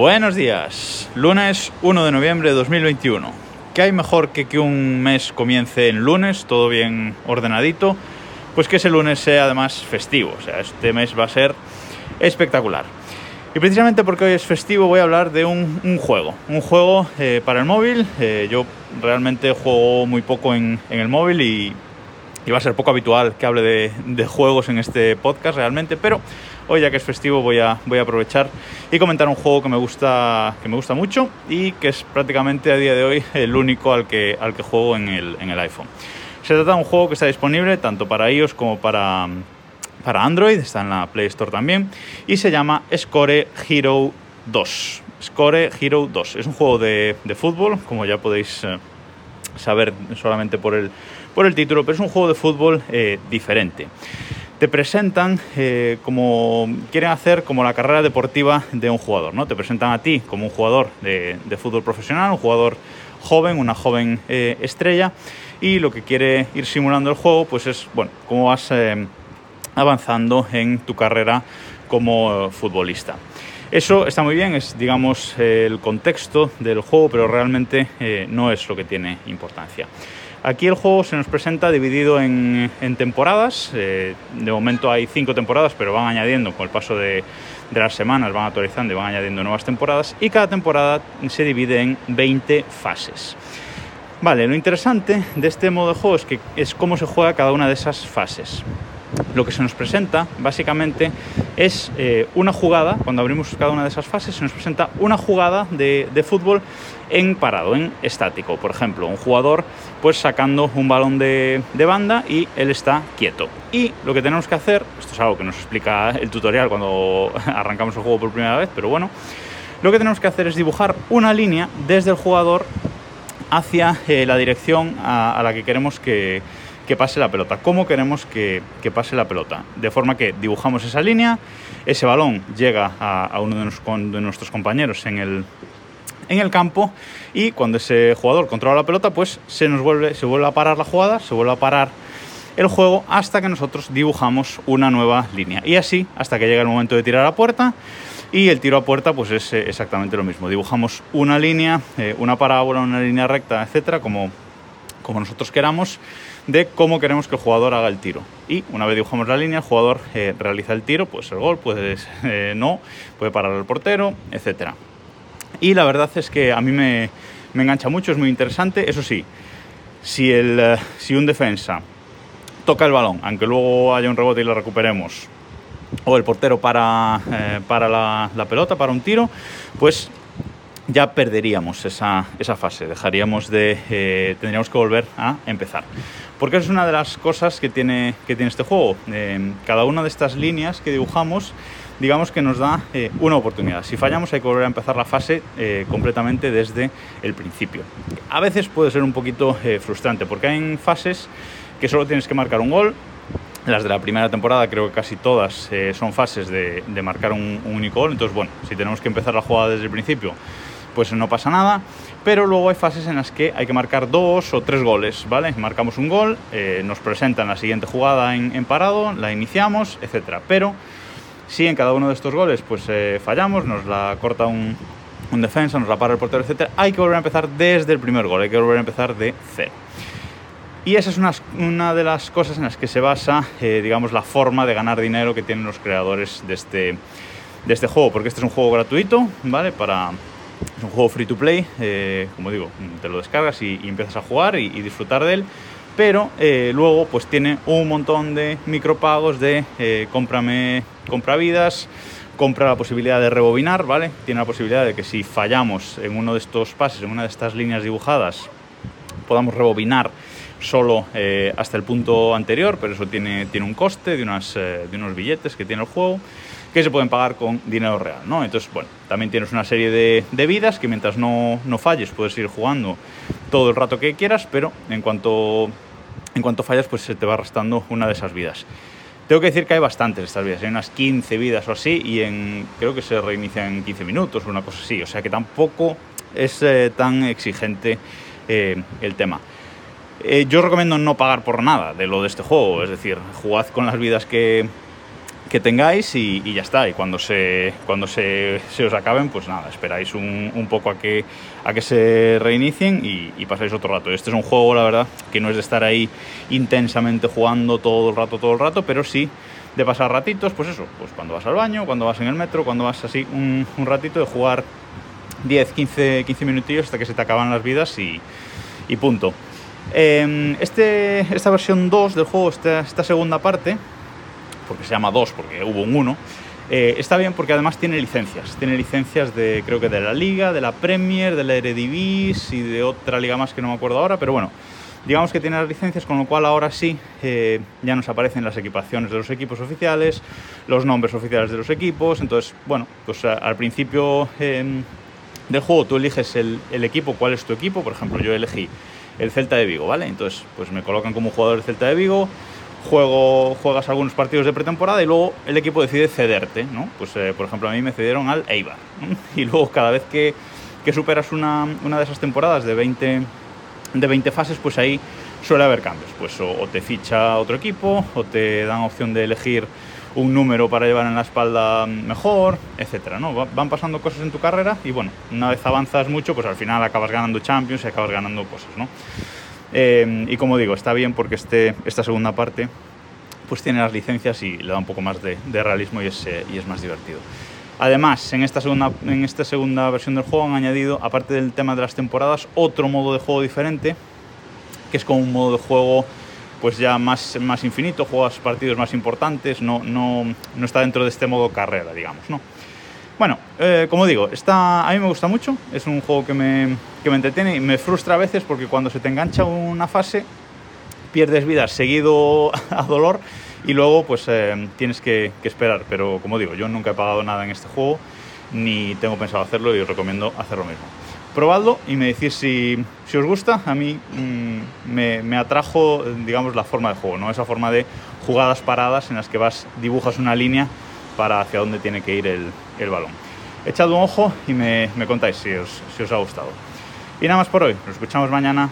Buenos días, lunes 1 de noviembre de 2021. ¿Qué hay mejor que que un mes comience en lunes, todo bien ordenadito? Pues que ese lunes sea además festivo, o sea, este mes va a ser espectacular. Y precisamente porque hoy es festivo voy a hablar de un, juego, un juego eh, para el móvil. Eh, yo realmente juego muy poco en el móvil y, va a ser poco habitual que hable de, de juegos en este podcast realmente, pero hoy ya que es festivo voy a, voy a aprovechar y comentar un juego que me gusta, que me gusta mucho y que es prácticamente a día de hoy el único al que, al que juego en el, en el iPhone. Se trata de un juego que está disponible tanto para iOS como para, para Android, está en la Play Store también, y se llama Score Hero 2. Score Hero 2. Es un juego de, de fútbol, como ya podéis eh, saber solamente por el, por el título, pero es un juego de fútbol eh, diferente te presentan eh, como quieren hacer como la carrera deportiva de un jugador, ¿no? Te presentan a ti como un jugador de, fútbol profesional, un jugador joven, una joven eh, estrella, y lo que quiere ir simulando el juego, pues es, bueno, cómo vas avanzando en tu carrera como futbolista. Eso está muy bien, es digamos el contexto del juego, pero realmente eh, no es lo que tiene importancia. Aquí el juego se nos presenta dividido en, temporadas. Eh, de momento hay cinco temporadas, pero van añadiendo con el paso de, de, las semanas, van actualizando y van añadiendo nuevas temporadas. Y cada temporada se divide en 20 fases. Vale, lo interesante de este modo de juego es que es cómo se juega cada una de esas fases. Lo que se nos presenta básicamente es eh, una jugada, cuando abrimos cada una de esas fases, se nos presenta una jugada de, de fútbol en parado, en estático. Por ejemplo, un jugador pues sacando un balón de, de, banda y él está quieto. Y lo que tenemos que hacer, esto es algo que nos explica el tutorial cuando arrancamos el juego por primera vez, pero bueno, lo que tenemos que hacer es dibujar una línea desde el jugador hacia eh, la dirección a, a, la que queremos que, que pase la pelota, cómo queremos que, pase la pelota. De forma que dibujamos esa línea, ese balón llega a, uno de, nuestros compañeros en el, campo y cuando ese jugador controla la pelota, pues se nos vuelve, se vuelve a parar la jugada, se vuelve a parar el juego hasta que nosotros dibujamos una nueva línea. Y así hasta que llega el momento de tirar a puerta y el tiro a puerta pues es exactamente lo mismo. Dibujamos una línea, eh, una parábola, una línea recta, etcétera, como, como nosotros queramos de cómo queremos que el jugador haga el tiro. Y una vez dibujamos la línea, el jugador eh, realiza el tiro, puede ser gol, puede eh, no, puede parar el portero, etcétera. Y la verdad es que a mí me, me engancha mucho, es muy interesante. Eso sí, si, el, si un defensa toca el balón, aunque luego haya un rebote y lo recuperemos, o el portero para, eh, para la, pelota, para un tiro, pues ya perderíamos esa, esa fase, dejaríamos de, eh, tendríamos que volver a empezar. Porque es una de las cosas que tiene, que tiene este juego. Eh, cada una de estas líneas que dibujamos digamos que nos da eh, una oportunidad. Si fallamos hay que volver a empezar la fase eh, completamente desde el principio. A veces puede ser un poquito eh, frustrante porque hay fases que solo tienes que marcar un gol. Las de la primera temporada creo que casi todas eh, son fases de, de marcar un, un único gol. Entonces, bueno, si tenemos que empezar la jugada desde el principio, pues no pasa nada. Pero luego hay fases en las que hay que marcar dos o tres goles, ¿vale? Marcamos un gol, eh, nos presentan la siguiente jugada en, parado, la iniciamos, etcétera. Pero si en cada uno de estos goles pues eh, fallamos, nos la corta un, un, defensa, nos la para el portero, etc., hay que volver a empezar desde el primer gol, hay que volver a empezar de cero. Y esa es una, una de las cosas en las que se basa, eh, digamos, la forma de ganar dinero que tienen los creadores de este, de este juego, porque este es un juego gratuito, ¿vale? Para, es un juego free to play, eh, como digo, te lo descargas y, empiezas a jugar y, y disfrutar de él pero eh, luego pues tiene un montón de micropagos de eh, cómprame, compra vidas, compra la posibilidad de rebobinar, ¿vale? Tiene la posibilidad de que si fallamos en uno de estos pases, en una de estas líneas dibujadas, podamos rebobinar solo eh, hasta el punto anterior, pero eso tiene, tiene un coste de, unas, eh, de unos billetes que tiene el juego que se pueden pagar con dinero real, ¿no? Entonces, bueno, también tienes una serie de, de vidas que mientras no, no falles puedes ir jugando todo el rato que quieras, pero en cuanto, en cuanto fallas, pues se te va restando una de esas vidas. Tengo que decir que hay bastantes estas vidas, hay unas 15 vidas o así, y en, creo que se reinicia en 15 minutos o una cosa así, o sea que tampoco es eh, tan exigente eh, el tema. Eh, yo recomiendo no pagar por nada de lo de este juego, es decir, jugad con las vidas que, que tengáis y, ya está. Y cuando se, cuando se, se, os acaben, pues nada, esperáis un, un, poco a que, a que se reinicien y, pasáis otro rato. Este es un juego, la verdad, que no es de estar ahí intensamente jugando todo el rato, todo el rato, pero sí de pasar ratitos, pues eso, pues cuando vas al baño, cuando vas en el metro, cuando vas así un, un ratito de jugar 10, 15, 15 minutillos hasta que se te acaban las vidas y punto. Eh, este, esta versión 2 del juego, esta, esta segunda parte, porque se llama 2 porque hubo un 1, eh, está bien porque además tiene licencias. Tiene licencias de, creo que de la Liga, de la Premier, de la Eredivisie y de otra liga más que no me acuerdo ahora, pero bueno, digamos que tiene las licencias, con lo cual ahora sí eh, ya nos aparecen las equipaciones de los equipos oficiales, los nombres oficiales de los equipos, entonces, bueno, pues a, al principio eh, del juego tú eliges el, equipo, cuál es tu equipo, por ejemplo, yo elegí el Celta de Vigo, ¿vale? Entonces, pues me colocan como jugador del Celta de Vigo, juego, juegas algunos partidos de pretemporada y luego el equipo decide cederte, ¿no? Pues, eh, por ejemplo, a mí me cedieron al Eibar. Y luego cada vez que, que superas una, una, de esas temporadas de 20, de 20 fases, pues ahí suele haber cambios. Pues o, te ficha otro equipo, o te dan opción de elegir un número para llevar en la espalda mejor, etcétera, ¿no? Van pasando cosas en tu carrera y bueno, una vez avanzas mucho, pues al final acabas ganando Champions y acabas ganando cosas, ¿no? Eh, y como digo, está bien porque este, esta segunda parte pues tiene las licencias y le da un poco más de, de realismo y es, eh, y es, más divertido. Además, en esta, segunda, en esta segunda versión del juego han añadido, aparte del tema de las temporadas, otro modo de juego diferente, que es como un modo de juego pues ya más, más infinito, juegas partidos más importantes, no, no, no está dentro de este modo carrera, digamos, ¿no? Bueno, eh, como digo, está, a mí me gusta mucho, es un juego que me, que me entretiene y me frustra a veces porque cuando se te engancha una fase pierdes vidas seguido a dolor y luego pues eh, tienes que, que, esperar. Pero como digo, yo nunca he pagado nada en este juego ni tengo pensado hacerlo y os recomiendo hacer lo mismo. Probadlo y me decís si, si os gusta. A mí mmm, me, me, atrajo, digamos, la forma de juego, ¿no? Esa forma de jugadas paradas en las que vas, dibujas una línea para hacia dónde tiene que ir el, el balón. Echad un ojo y me, me contáis si os, si os ha gustado. Y nada más por hoy, nos escuchamos mañana.